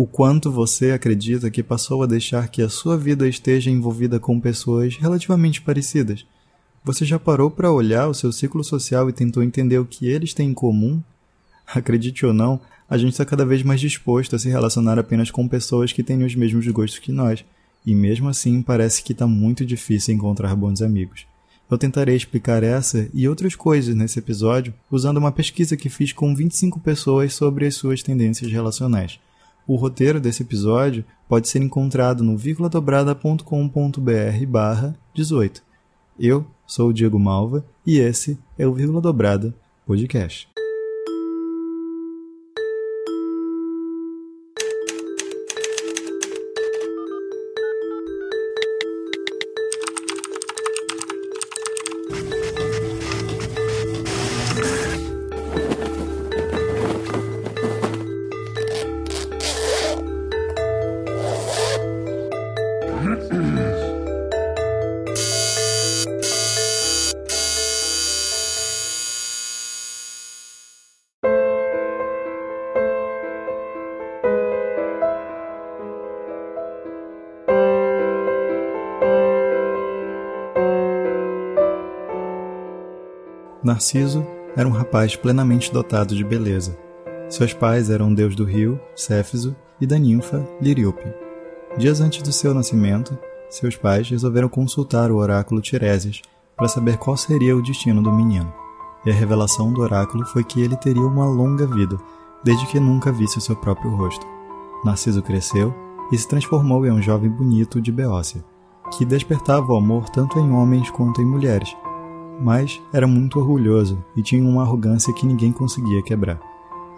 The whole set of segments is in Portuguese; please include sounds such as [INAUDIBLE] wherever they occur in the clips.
o quanto você acredita que passou a deixar que a sua vida esteja envolvida com pessoas relativamente parecidas. Você já parou para olhar o seu ciclo social e tentou entender o que eles têm em comum? [LAUGHS] Acredite ou não, a gente está cada vez mais disposto a se relacionar apenas com pessoas que têm os mesmos gostos que nós, e mesmo assim parece que está muito difícil encontrar bons amigos. Eu tentarei explicar essa e outras coisas nesse episódio usando uma pesquisa que fiz com 25 pessoas sobre as suas tendências relacionais. O roteiro desse episódio pode ser encontrado no vírguladobrada.com.br barra 18. Eu sou o Diego Malva e esse é o Vírgula Dobrada Podcast. Narciso era um rapaz plenamente dotado de beleza. Seus pais eram o deus do rio, Céfiso, e da ninfa, Liriope. Dias antes do seu nascimento, seus pais resolveram consultar o oráculo Tiresias para saber qual seria o destino do menino. E a revelação do oráculo foi que ele teria uma longa vida, desde que nunca visse o seu próprio rosto. Narciso cresceu e se transformou em um jovem bonito de Beócia, que despertava o amor tanto em homens quanto em mulheres, mas era muito orgulhoso e tinha uma arrogância que ninguém conseguia quebrar.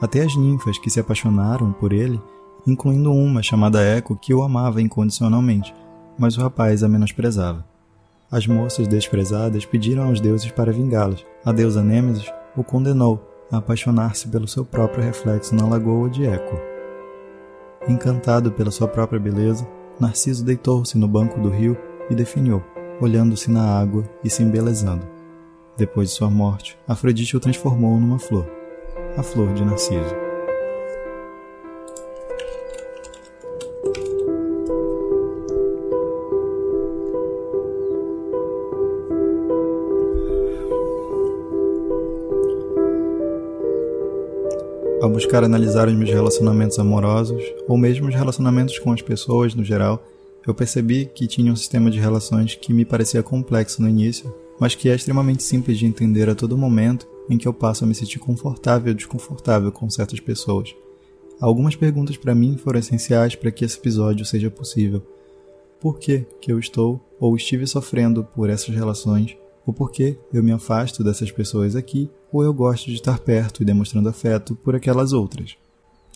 Até as ninfas que se apaixonaram por ele, incluindo uma chamada Eco que o amava incondicionalmente, mas o rapaz a menosprezava. As moças desprezadas pediram aos deuses para vingá-los. A deusa Nêmesis o condenou a apaixonar-se pelo seu próprio reflexo na lagoa de Eco. Encantado pela sua própria beleza, Narciso deitou-se no banco do rio e definhou, olhando-se na água e se embelezando. Depois de sua morte, Afrodite o transformou numa flor, a flor de Narciso. Ao buscar analisar os meus relacionamentos amorosos, ou mesmo os relacionamentos com as pessoas no geral, eu percebi que tinha um sistema de relações que me parecia complexo no início, mas que é extremamente simples de entender a todo momento em que eu passo a me sentir confortável ou desconfortável com certas pessoas. Algumas perguntas para mim foram essenciais para que esse episódio seja possível. Por que, que eu estou ou estive sofrendo por essas relações? O porquê eu me afasto dessas pessoas aqui ou eu gosto de estar perto e demonstrando afeto por aquelas outras?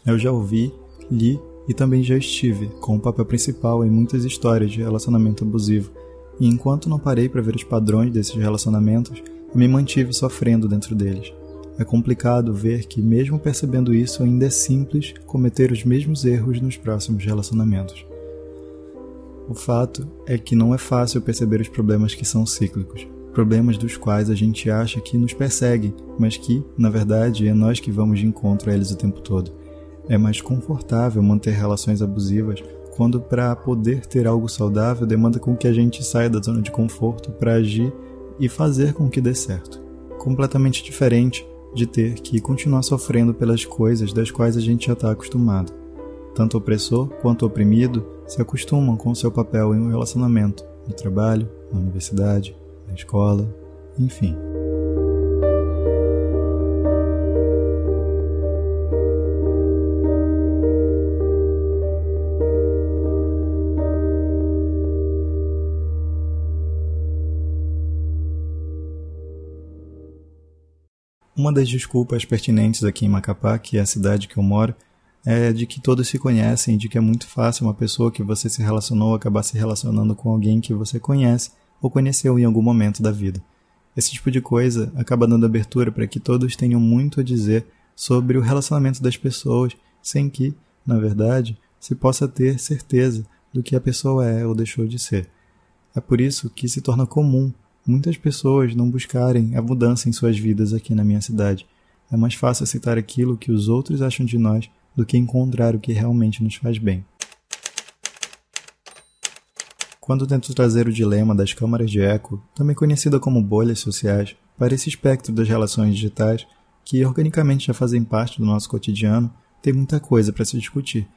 Eu já ouvi, li e também já estive com o papel principal em muitas histórias de relacionamento abusivo e enquanto não parei para ver os padrões desses relacionamentos, eu me mantive sofrendo dentro deles. É complicado ver que, mesmo percebendo isso, ainda é simples cometer os mesmos erros nos próximos relacionamentos. O fato é que não é fácil perceber os problemas que são cíclicos, problemas dos quais a gente acha que nos perseguem, mas que, na verdade, é nós que vamos de encontro a eles o tempo todo. É mais confortável manter relações abusivas quando para poder ter algo saudável demanda com que a gente saia da zona de conforto para agir e fazer com que dê certo. Completamente diferente de ter que continuar sofrendo pelas coisas das quais a gente já está acostumado. Tanto opressor quanto oprimido se acostumam com seu papel em um relacionamento, no trabalho, na universidade, na escola, enfim. Uma das desculpas pertinentes aqui em Macapá, que é a cidade que eu moro, é de que todos se conhecem, de que é muito fácil uma pessoa que você se relacionou acabar se relacionando com alguém que você conhece ou conheceu em algum momento da vida. Esse tipo de coisa acaba dando abertura para que todos tenham muito a dizer sobre o relacionamento das pessoas, sem que, na verdade, se possa ter certeza do que a pessoa é ou deixou de ser. É por isso que se torna comum muitas pessoas não buscarem a mudança em suas vidas aqui na minha cidade. É mais fácil aceitar aquilo que os outros acham de nós do que encontrar o que realmente nos faz bem. Quando tento trazer o dilema das câmaras de eco, também conhecida como bolhas sociais, para esse espectro das relações digitais, que organicamente já fazem parte do nosso cotidiano, tem muita coisa para se discutir.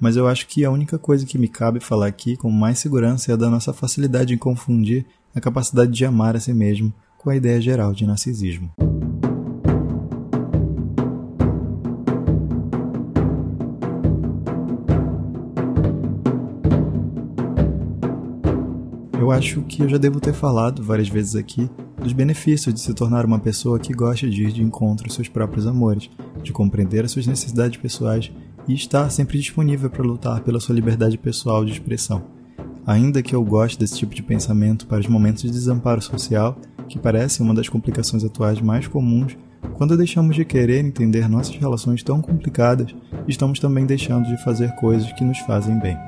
Mas eu acho que a única coisa que me cabe falar aqui com mais segurança é a da nossa facilidade em confundir a capacidade de amar a si mesmo com a ideia geral de narcisismo. Eu acho que eu já devo ter falado várias vezes aqui dos benefícios de se tornar uma pessoa que gosta de ir de encontro aos seus próprios amores, de compreender as suas necessidades pessoais e estar sempre disponível para lutar pela sua liberdade pessoal de expressão. Ainda que eu goste desse tipo de pensamento para os momentos de desamparo social, que parece uma das complicações atuais mais comuns, quando deixamos de querer entender nossas relações tão complicadas, estamos também deixando de fazer coisas que nos fazem bem.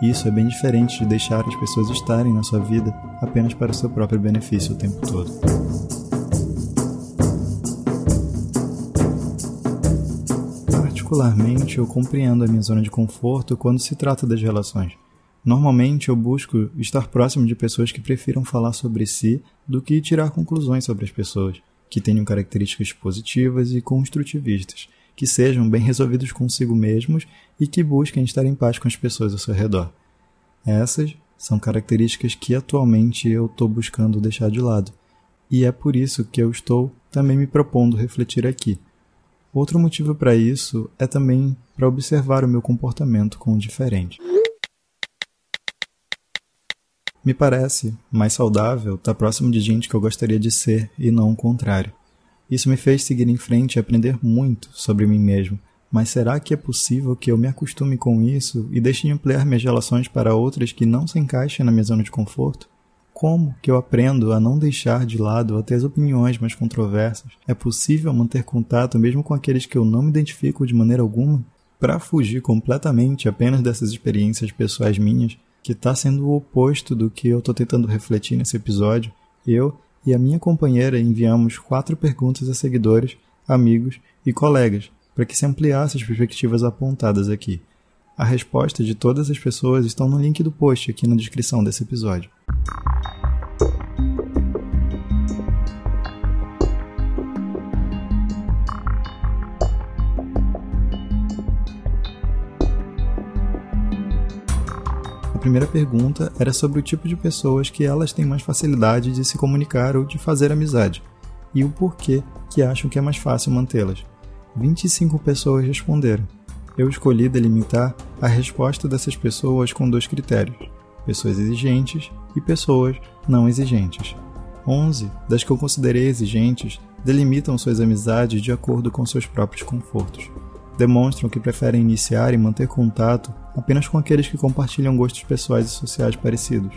Isso é bem diferente de deixar as pessoas estarem na sua vida apenas para o seu próprio benefício o tempo todo. Particularmente, eu compreendo a minha zona de conforto quando se trata das relações. Normalmente eu busco estar próximo de pessoas que prefiram falar sobre si do que tirar conclusões sobre as pessoas, que tenham características positivas e construtivistas, que sejam bem resolvidos consigo mesmos e que busquem estar em paz com as pessoas ao seu redor. Essas são características que atualmente eu estou buscando deixar de lado, e é por isso que eu estou também me propondo refletir aqui. Outro motivo para isso é também para observar o meu comportamento com o diferente. Me parece mais saudável estar próximo de gente que eu gostaria de ser e não o contrário. Isso me fez seguir em frente e aprender muito sobre mim mesmo. Mas será que é possível que eu me acostume com isso e deixe de ampliar minhas relações para outras que não se encaixem na minha zona de conforto? Como que eu aprendo a não deixar de lado até as opiniões mais controversas? É possível manter contato mesmo com aqueles que eu não me identifico de maneira alguma? Para fugir completamente apenas dessas experiências pessoais minhas, que está sendo o oposto do que eu estou tentando refletir nesse episódio, eu e a minha companheira enviamos quatro perguntas a seguidores, amigos e colegas para que se ampliasse as perspectivas apontadas aqui. A resposta de todas as pessoas estão no link do post aqui na descrição desse episódio. Primeira pergunta era sobre o tipo de pessoas que elas têm mais facilidade de se comunicar ou de fazer amizade, e o porquê que acham que é mais fácil mantê-las. 25 pessoas responderam. Eu escolhi delimitar a resposta dessas pessoas com dois critérios: pessoas exigentes e pessoas não exigentes. 11 das que eu considerei exigentes delimitam suas amizades de acordo com seus próprios confortos demonstram que preferem iniciar e manter contato apenas com aqueles que compartilham gostos pessoais e sociais parecidos.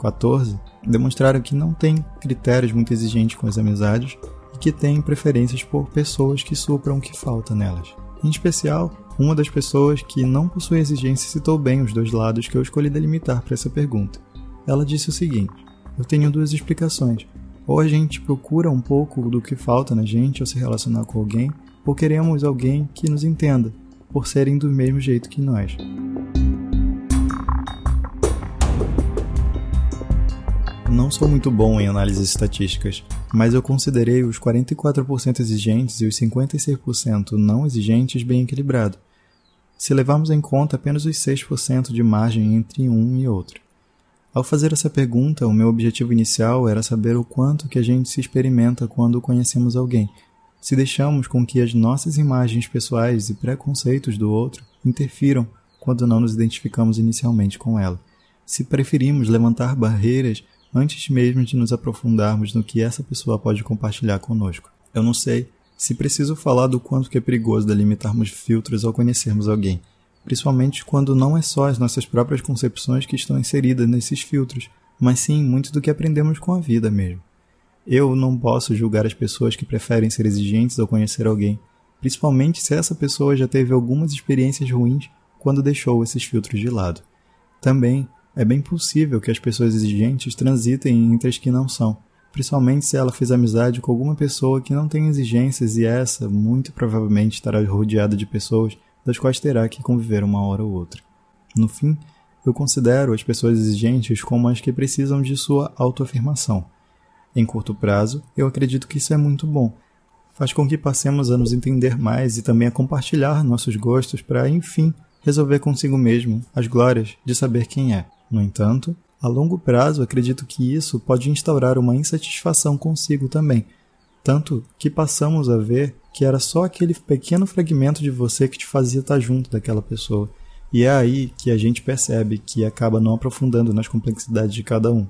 14. Demonstraram que não têm critérios muito exigentes com as amizades e que têm preferências por pessoas que supram o que falta nelas. Em especial, uma das pessoas que não possui exigência citou bem os dois lados que eu escolhi delimitar para essa pergunta. Ela disse o seguinte: Eu tenho duas explicações. Ou a gente procura um pouco do que falta na gente ao se relacionar com alguém, ou queremos alguém que nos entenda, por serem do mesmo jeito que nós. Não sou muito bom em análises estatísticas, mas eu considerei os 44% exigentes e os 56% não exigentes bem equilibrado, se levarmos em conta apenas os 6% de margem entre um e outro. Ao fazer essa pergunta, o meu objetivo inicial era saber o quanto que a gente se experimenta quando conhecemos alguém, se deixamos com que as nossas imagens pessoais e preconceitos do outro interfiram quando não nos identificamos inicialmente com ela. Se preferimos levantar barreiras antes mesmo de nos aprofundarmos no que essa pessoa pode compartilhar conosco. Eu não sei se preciso falar do quanto que é perigoso delimitarmos filtros ao conhecermos alguém, principalmente quando não é só as nossas próprias concepções que estão inseridas nesses filtros, mas sim muito do que aprendemos com a vida mesmo. Eu não posso julgar as pessoas que preferem ser exigentes ao conhecer alguém, principalmente se essa pessoa já teve algumas experiências ruins quando deixou esses filtros de lado. Também é bem possível que as pessoas exigentes transitem entre as que não são, principalmente se ela fez amizade com alguma pessoa que não tem exigências e essa muito provavelmente estará rodeada de pessoas das quais terá que conviver uma hora ou outra. No fim, eu considero as pessoas exigentes como as que precisam de sua autoafirmação. Em curto prazo, eu acredito que isso é muito bom. Faz com que passemos a nos entender mais e também a compartilhar nossos gostos para, enfim, resolver consigo mesmo as glórias de saber quem é. No entanto, a longo prazo, acredito que isso pode instaurar uma insatisfação consigo também, tanto que passamos a ver que era só aquele pequeno fragmento de você que te fazia estar junto daquela pessoa. E é aí que a gente percebe que acaba não aprofundando nas complexidades de cada um.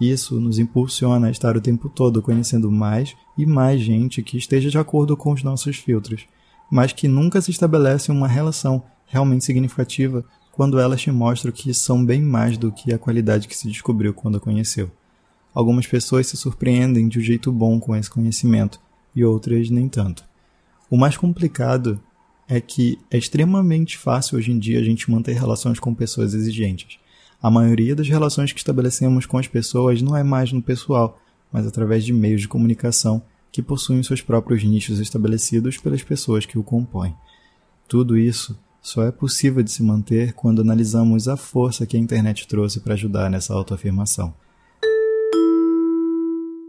Isso nos impulsiona a estar o tempo todo conhecendo mais e mais gente que esteja de acordo com os nossos filtros, mas que nunca se estabelece uma relação realmente significativa quando elas te mostram que são bem mais do que a qualidade que se descobriu quando a conheceu. Algumas pessoas se surpreendem de um jeito bom com esse conhecimento e outras nem tanto. O mais complicado é que é extremamente fácil hoje em dia a gente manter relações com pessoas exigentes. A maioria das relações que estabelecemos com as pessoas não é mais no pessoal, mas através de meios de comunicação que possuem seus próprios nichos estabelecidos pelas pessoas que o compõem. Tudo isso só é possível de se manter quando analisamos a força que a internet trouxe para ajudar nessa autoafirmação.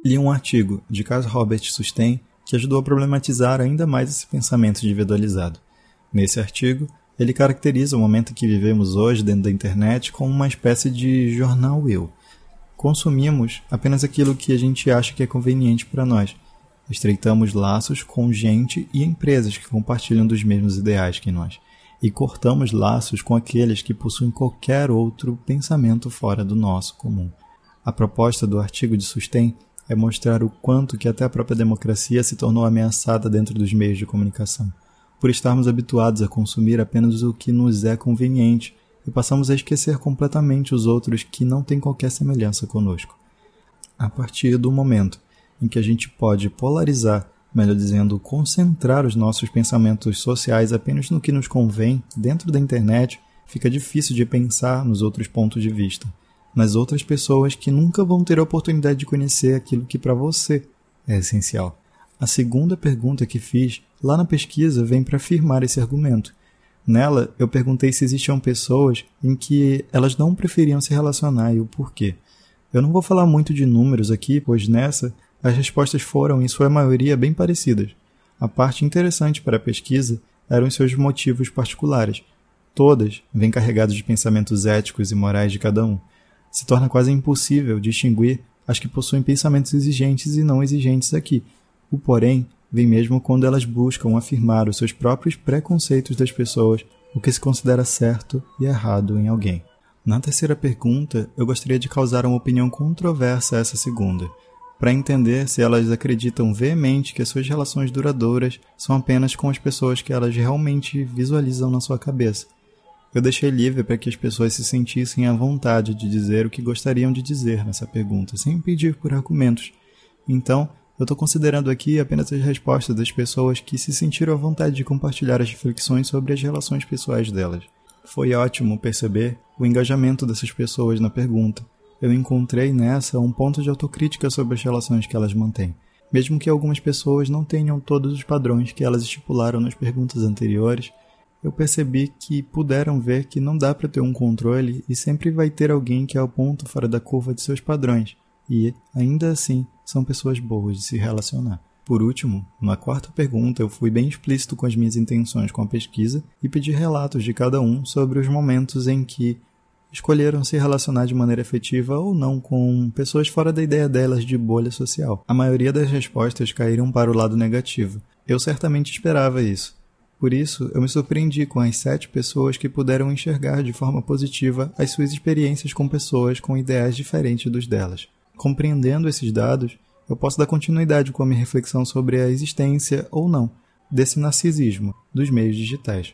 Li um artigo de Carl Robert Sustain que ajudou a problematizar ainda mais esse pensamento individualizado. Nesse artigo, ele caracteriza o momento que vivemos hoje dentro da internet como uma espécie de jornal eu. Consumimos apenas aquilo que a gente acha que é conveniente para nós. Estreitamos laços com gente e empresas que compartilham dos mesmos ideais que nós e cortamos laços com aqueles que possuem qualquer outro pensamento fora do nosso comum. A proposta do artigo de Sustain é mostrar o quanto que até a própria democracia se tornou ameaçada dentro dos meios de comunicação, por estarmos habituados a consumir apenas o que nos é conveniente e passamos a esquecer completamente os outros que não têm qualquer semelhança conosco. A partir do momento em que a gente pode polarizar melhor dizendo, concentrar os nossos pensamentos sociais apenas no que nos convém dentro da internet, fica difícil de pensar nos outros pontos de vista, nas outras pessoas que nunca vão ter a oportunidade de conhecer aquilo que para você é essencial. A segunda pergunta que fiz lá na pesquisa vem para afirmar esse argumento. Nela, eu perguntei se existiam pessoas em que elas não preferiam se relacionar e o porquê. Eu não vou falar muito de números aqui, pois nessa as respostas foram, em sua maioria, bem parecidas. A parte interessante para a pesquisa eram os seus motivos particulares. Todas vêm carregadas de pensamentos éticos e morais de cada um. Se torna quase impossível distinguir as que possuem pensamentos exigentes e não exigentes aqui. O porém vem mesmo quando elas buscam afirmar os seus próprios preconceitos das pessoas, o que se considera certo e errado em alguém. Na terceira pergunta, eu gostaria de causar uma opinião controversa a essa segunda para entender se elas acreditam veemente que as suas relações duradouras são apenas com as pessoas que elas realmente visualizam na sua cabeça. Eu deixei livre para que as pessoas se sentissem à vontade de dizer o que gostariam de dizer nessa pergunta, sem pedir por argumentos. Então, eu estou considerando aqui apenas as respostas das pessoas que se sentiram à vontade de compartilhar as reflexões sobre as relações pessoais delas. Foi ótimo perceber o engajamento dessas pessoas na pergunta eu encontrei nessa um ponto de autocrítica sobre as relações que elas mantêm. Mesmo que algumas pessoas não tenham todos os padrões que elas estipularam nas perguntas anteriores, eu percebi que puderam ver que não dá para ter um controle e sempre vai ter alguém que é o ponto fora da curva de seus padrões, e, ainda assim, são pessoas boas de se relacionar. Por último, na quarta pergunta, eu fui bem explícito com as minhas intenções com a pesquisa e pedi relatos de cada um sobre os momentos em que escolheram se relacionar de maneira efetiva ou não com pessoas fora da ideia delas de bolha social. A maioria das respostas caíram para o lado negativo. Eu certamente esperava isso. Por isso, eu me surpreendi com as sete pessoas que puderam enxergar de forma positiva as suas experiências com pessoas com ideais diferentes dos delas. Compreendendo esses dados, eu posso dar continuidade com a minha reflexão sobre a existência ou não desse narcisismo dos meios digitais.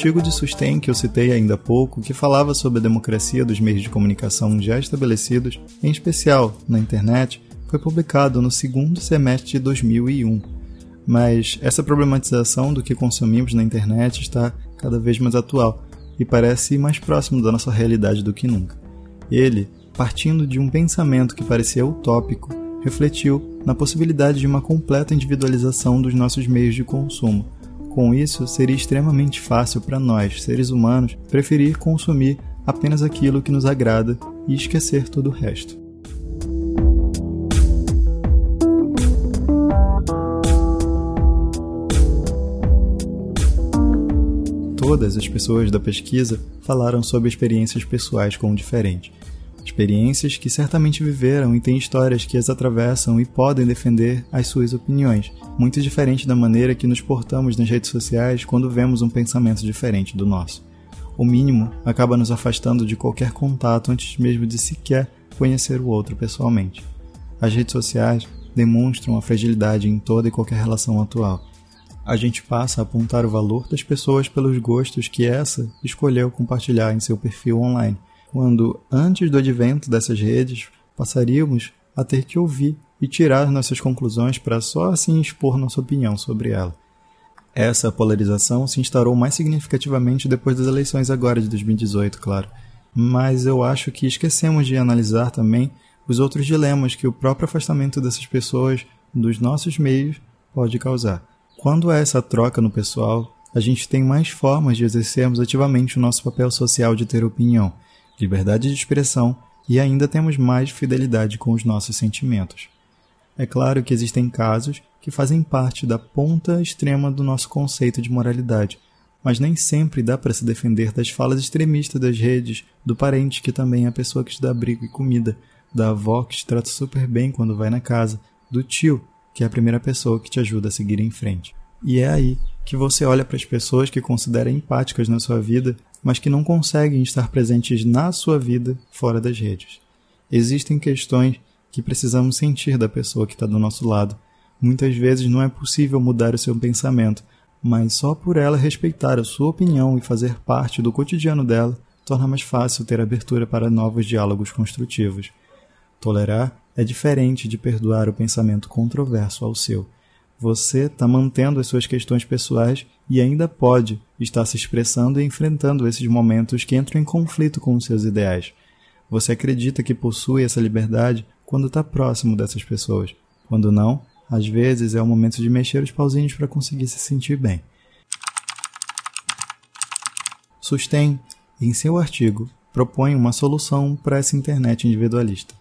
Artigo de Sustain que eu citei ainda há pouco, que falava sobre a democracia dos meios de comunicação já estabelecidos, em especial na internet, foi publicado no segundo semestre de 2001. Mas essa problematização do que consumimos na internet está cada vez mais atual e parece mais próximo da nossa realidade do que nunca. Ele, partindo de um pensamento que parecia utópico, refletiu na possibilidade de uma completa individualização dos nossos meios de consumo com isso, seria extremamente fácil para nós, seres humanos, preferir consumir apenas aquilo que nos agrada e esquecer todo o resto. Todas as pessoas da pesquisa falaram sobre experiências pessoais com o diferente, experiências que certamente viveram e têm histórias que as atravessam e podem defender as suas opiniões, muito diferente da maneira que nos portamos nas redes sociais quando vemos um pensamento diferente do nosso. O mínimo acaba nos afastando de qualquer contato antes mesmo de sequer conhecer o outro pessoalmente. As redes sociais demonstram a fragilidade em toda e qualquer relação atual. A gente passa a apontar o valor das pessoas pelos gostos que essa escolheu compartilhar em seu perfil online quando, antes do advento dessas redes, passaríamos a ter que ouvir e tirar nossas conclusões para só assim expor nossa opinião sobre ela. Essa polarização se instaurou mais significativamente depois das eleições agora de 2018, claro. Mas eu acho que esquecemos de analisar também os outros dilemas que o próprio afastamento dessas pessoas dos nossos meios pode causar. Quando há essa troca no pessoal, a gente tem mais formas de exercermos ativamente o nosso papel social de ter opinião liberdade de expressão e ainda temos mais fidelidade com os nossos sentimentos. É claro que existem casos que fazem parte da ponta extrema do nosso conceito de moralidade, mas nem sempre dá para se defender das falas extremistas das redes, do parente que também é a pessoa que te dá abrigo e comida, da avó que te trata super bem quando vai na casa, do tio, que é a primeira pessoa que te ajuda a seguir em frente. E é aí que você olha para as pessoas que considera empáticas na sua vida mas que não conseguem estar presentes na sua vida fora das redes. Existem questões que precisamos sentir da pessoa que está do nosso lado. Muitas vezes não é possível mudar o seu pensamento, mas só por ela respeitar a sua opinião e fazer parte do cotidiano dela torna mais fácil ter abertura para novos diálogos construtivos. Tolerar é diferente de perdoar o pensamento controverso ao seu. Você está mantendo as suas questões pessoais e ainda pode estar se expressando e enfrentando esses momentos que entram em conflito com os seus ideais. Você acredita que possui essa liberdade quando está próximo dessas pessoas. Quando não, às vezes é o momento de mexer os pauzinhos para conseguir se sentir bem. Sustain, em seu artigo, propõe uma solução para essa internet individualista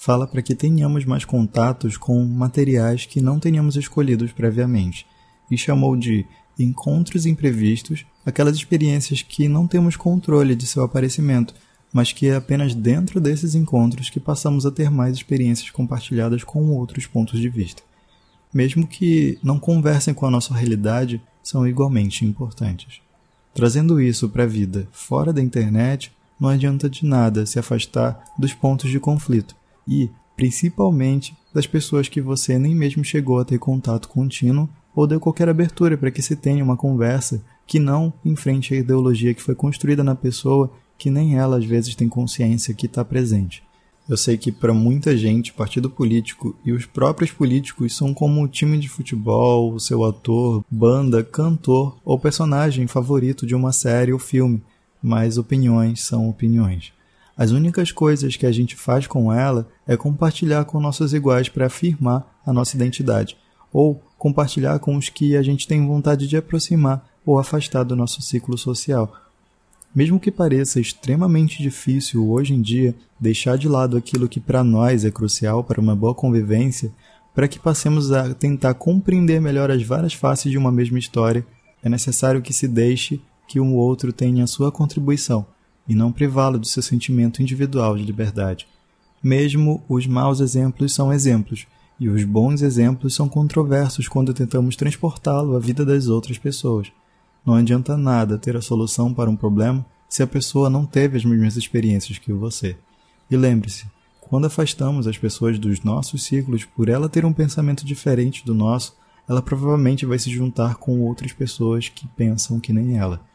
fala para que tenhamos mais contatos com materiais que não tenhamos escolhidos previamente, e chamou de encontros imprevistos aquelas experiências que não temos controle de seu aparecimento, mas que é apenas dentro desses encontros que passamos a ter mais experiências compartilhadas com outros pontos de vista. Mesmo que não conversem com a nossa realidade, são igualmente importantes. Trazendo isso para a vida fora da internet, não adianta de nada se afastar dos pontos de conflito, e, principalmente, das pessoas que você nem mesmo chegou a ter contato contínuo ou deu qualquer abertura para que se tenha uma conversa que não enfrente a ideologia que foi construída na pessoa que nem ela às vezes tem consciência que está presente. Eu sei que para muita gente, partido político e os próprios políticos são como o time de futebol, o seu ator, banda, cantor ou personagem favorito de uma série ou filme, mas opiniões são opiniões. As únicas coisas que a gente faz com ela é compartilhar com nossos iguais para afirmar a nossa identidade, ou compartilhar com os que a gente tem vontade de aproximar ou afastar do nosso ciclo social. Mesmo que pareça extremamente difícil hoje em dia deixar de lado aquilo que para nós é crucial para uma boa convivência, para que passemos a tentar compreender melhor as várias faces de uma mesma história, é necessário que se deixe que um outro tenha a sua contribuição e não privá-lo do seu sentimento individual de liberdade. Mesmo os maus exemplos são exemplos, e os bons exemplos são controversos quando tentamos transportá-lo à vida das outras pessoas. Não adianta nada ter a solução para um problema se a pessoa não teve as mesmas experiências que você. E lembre-se, quando afastamos as pessoas dos nossos ciclos por ela ter um pensamento diferente do nosso, ela provavelmente vai se juntar com outras pessoas que pensam que nem ela.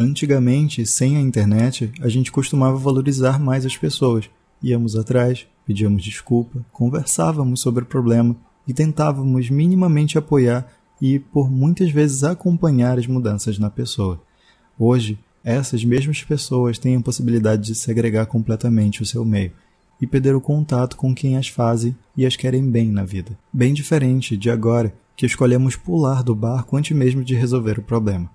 Antigamente, sem a internet, a gente costumava valorizar mais as pessoas. Íamos atrás, pedíamos desculpa, conversávamos sobre o problema e tentávamos minimamente apoiar e, por muitas vezes, acompanhar as mudanças na pessoa. Hoje, essas mesmas pessoas têm a possibilidade de segregar completamente o seu meio e perder o contato com quem as fazem e as querem bem na vida. Bem diferente de agora, que escolhemos pular do barco antes mesmo de resolver o problema.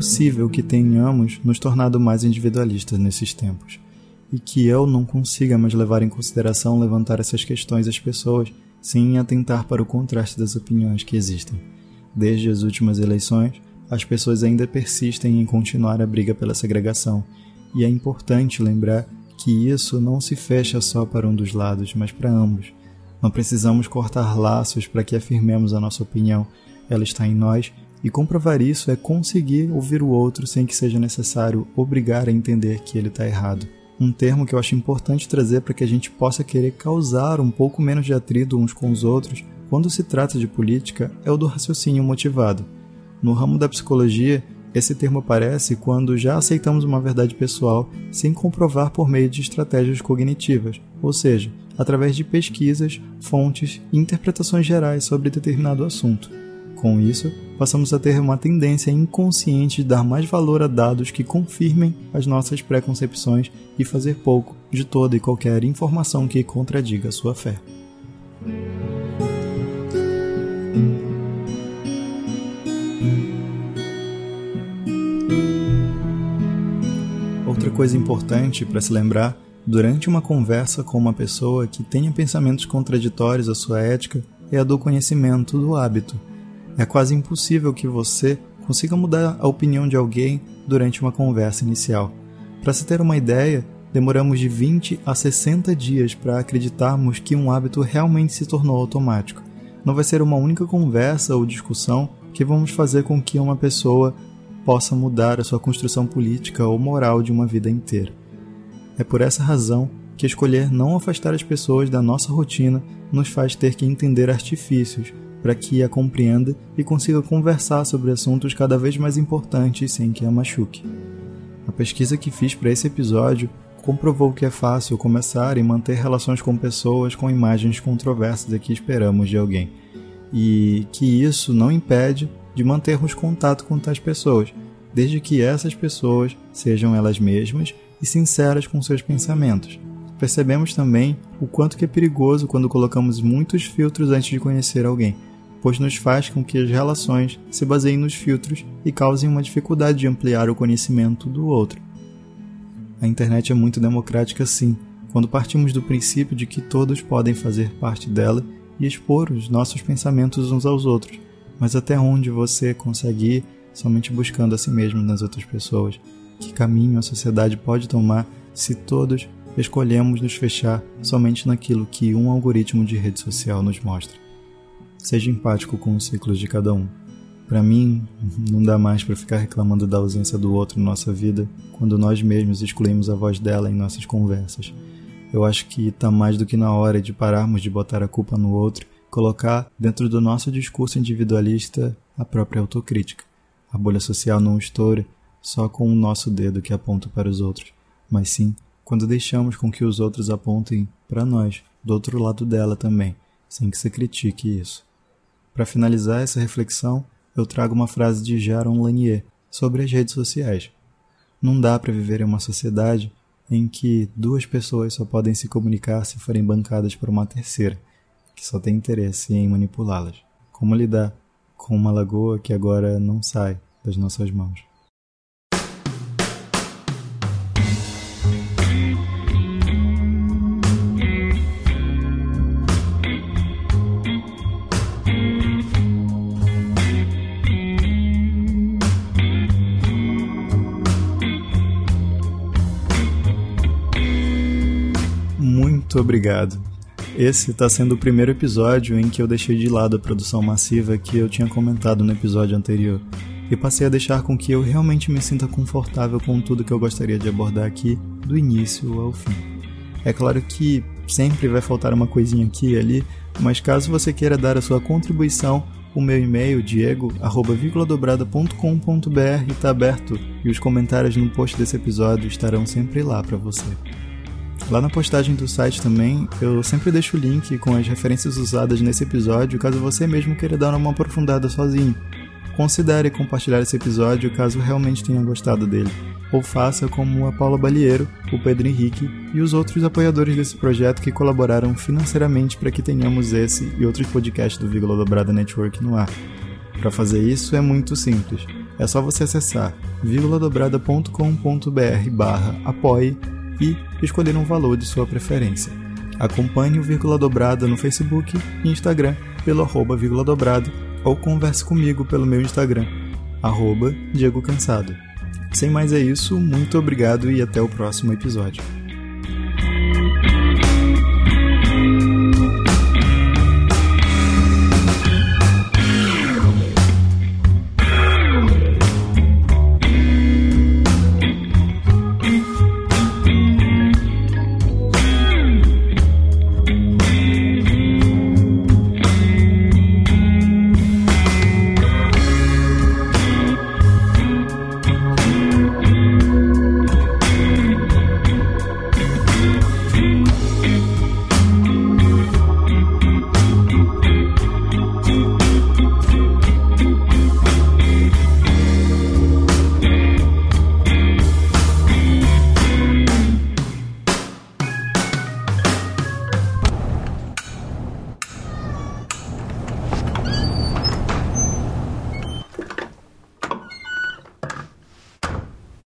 Possível que tenhamos nos tornado mais individualistas nesses tempos e que eu não consiga mais levar em consideração levantar essas questões às pessoas sem atentar para o contraste das opiniões que existem. Desde as últimas eleições, as pessoas ainda persistem em continuar a briga pela segregação, e é importante lembrar que isso não se fecha só para um dos lados, mas para ambos. Não precisamos cortar laços para que afirmemos a nossa opinião, ela está em nós e comprovar isso é conseguir ouvir o outro sem que seja necessário obrigar a entender que ele está errado. Um termo que eu acho importante trazer para que a gente possa querer causar um pouco menos de atrito uns com os outros quando se trata de política é o do raciocínio motivado. No ramo da psicologia, esse termo aparece quando já aceitamos uma verdade pessoal sem comprovar por meio de estratégias cognitivas, ou seja, através de pesquisas, fontes e interpretações gerais sobre determinado assunto. Com isso, passamos a ter uma tendência inconsciente de dar mais valor a dados que confirmem as nossas preconcepções e fazer pouco de toda e qualquer informação que contradiga a sua fé. Outra coisa importante para se lembrar durante uma conversa com uma pessoa que tenha pensamentos contraditórios à sua ética é a do conhecimento do hábito é quase impossível que você consiga mudar a opinião de alguém durante uma conversa inicial. Para se ter uma ideia, demoramos de 20 a 60 dias para acreditarmos que um hábito realmente se tornou automático. Não vai ser uma única conversa ou discussão que vamos fazer com que uma pessoa possa mudar a sua construção política ou moral de uma vida inteira. É por essa razão que escolher não afastar as pessoas da nossa rotina nos faz ter que entender artifícios para que a compreenda e consiga conversar sobre assuntos cada vez mais importantes sem que a machuque. A pesquisa que fiz para esse episódio comprovou que é fácil começar e manter relações com pessoas com imagens controversas que esperamos de alguém, e que isso não impede de mantermos contato com tais pessoas, desde que essas pessoas sejam elas mesmas e sinceras com seus pensamentos. Percebemos também o quanto que é perigoso quando colocamos muitos filtros antes de conhecer alguém pois nos faz com que as relações se baseiem nos filtros e causem uma dificuldade de ampliar o conhecimento do outro. A internet é muito democrática sim, quando partimos do princípio de que todos podem fazer parte dela e expor os nossos pensamentos uns aos outros, mas até onde você consegue ir somente buscando a si mesmo nas outras pessoas? Que caminho a sociedade pode tomar se todos escolhemos nos fechar somente naquilo que um algoritmo de rede social nos mostra? Seja empático com os ciclos de cada um. Para mim, não dá mais para ficar reclamando da ausência do outro em nossa vida quando nós mesmos excluímos a voz dela em nossas conversas. Eu acho que está mais do que na hora de pararmos de botar a culpa no outro, colocar dentro do nosso discurso individualista a própria autocrítica. A bolha social não estoura só com o nosso dedo que aponta para os outros, mas sim quando deixamos com que os outros apontem para nós, do outro lado dela também, sem que se critique isso. Para finalizar essa reflexão, eu trago uma frase de Jaron Lanier sobre as redes sociais. Não dá para viver em uma sociedade em que duas pessoas só podem se comunicar se forem bancadas por uma terceira, que só tem interesse em manipulá-las. Como lidar com uma lagoa que agora não sai das nossas mãos? Muito obrigado. Esse está sendo o primeiro episódio em que eu deixei de lado a produção massiva que eu tinha comentado no episódio anterior. e passei a deixar com que eu realmente me sinta confortável com tudo que eu gostaria de abordar aqui, do início ao fim. É claro que sempre vai faltar uma coisinha aqui e ali, mas caso você queira dar a sua contribuição, o meu e-mail, diego.vírguladobrada.com.br está aberto e os comentários no post desse episódio estarão sempre lá para você. Lá na postagem do site também, eu sempre deixo o link com as referências usadas nesse episódio caso você mesmo queira dar uma aprofundada sozinho. Considere compartilhar esse episódio caso realmente tenha gostado dele ou faça como a Paula Balieiro, o Pedro Henrique e os outros apoiadores desse projeto que colaboraram financeiramente para que tenhamos esse e outros podcasts do Vírgula Dobrada Network no ar. Para fazer isso é muito simples. É só você acessar vírguladobrada.com.br barra apoie e escolher um valor de sua preferência. Acompanhe o Vírgula Dobrada no Facebook e Instagram pelo arroba vírgula ou converse comigo pelo meu Instagram, arroba Diego Cansado. Sem mais é isso, muito obrigado e até o próximo episódio.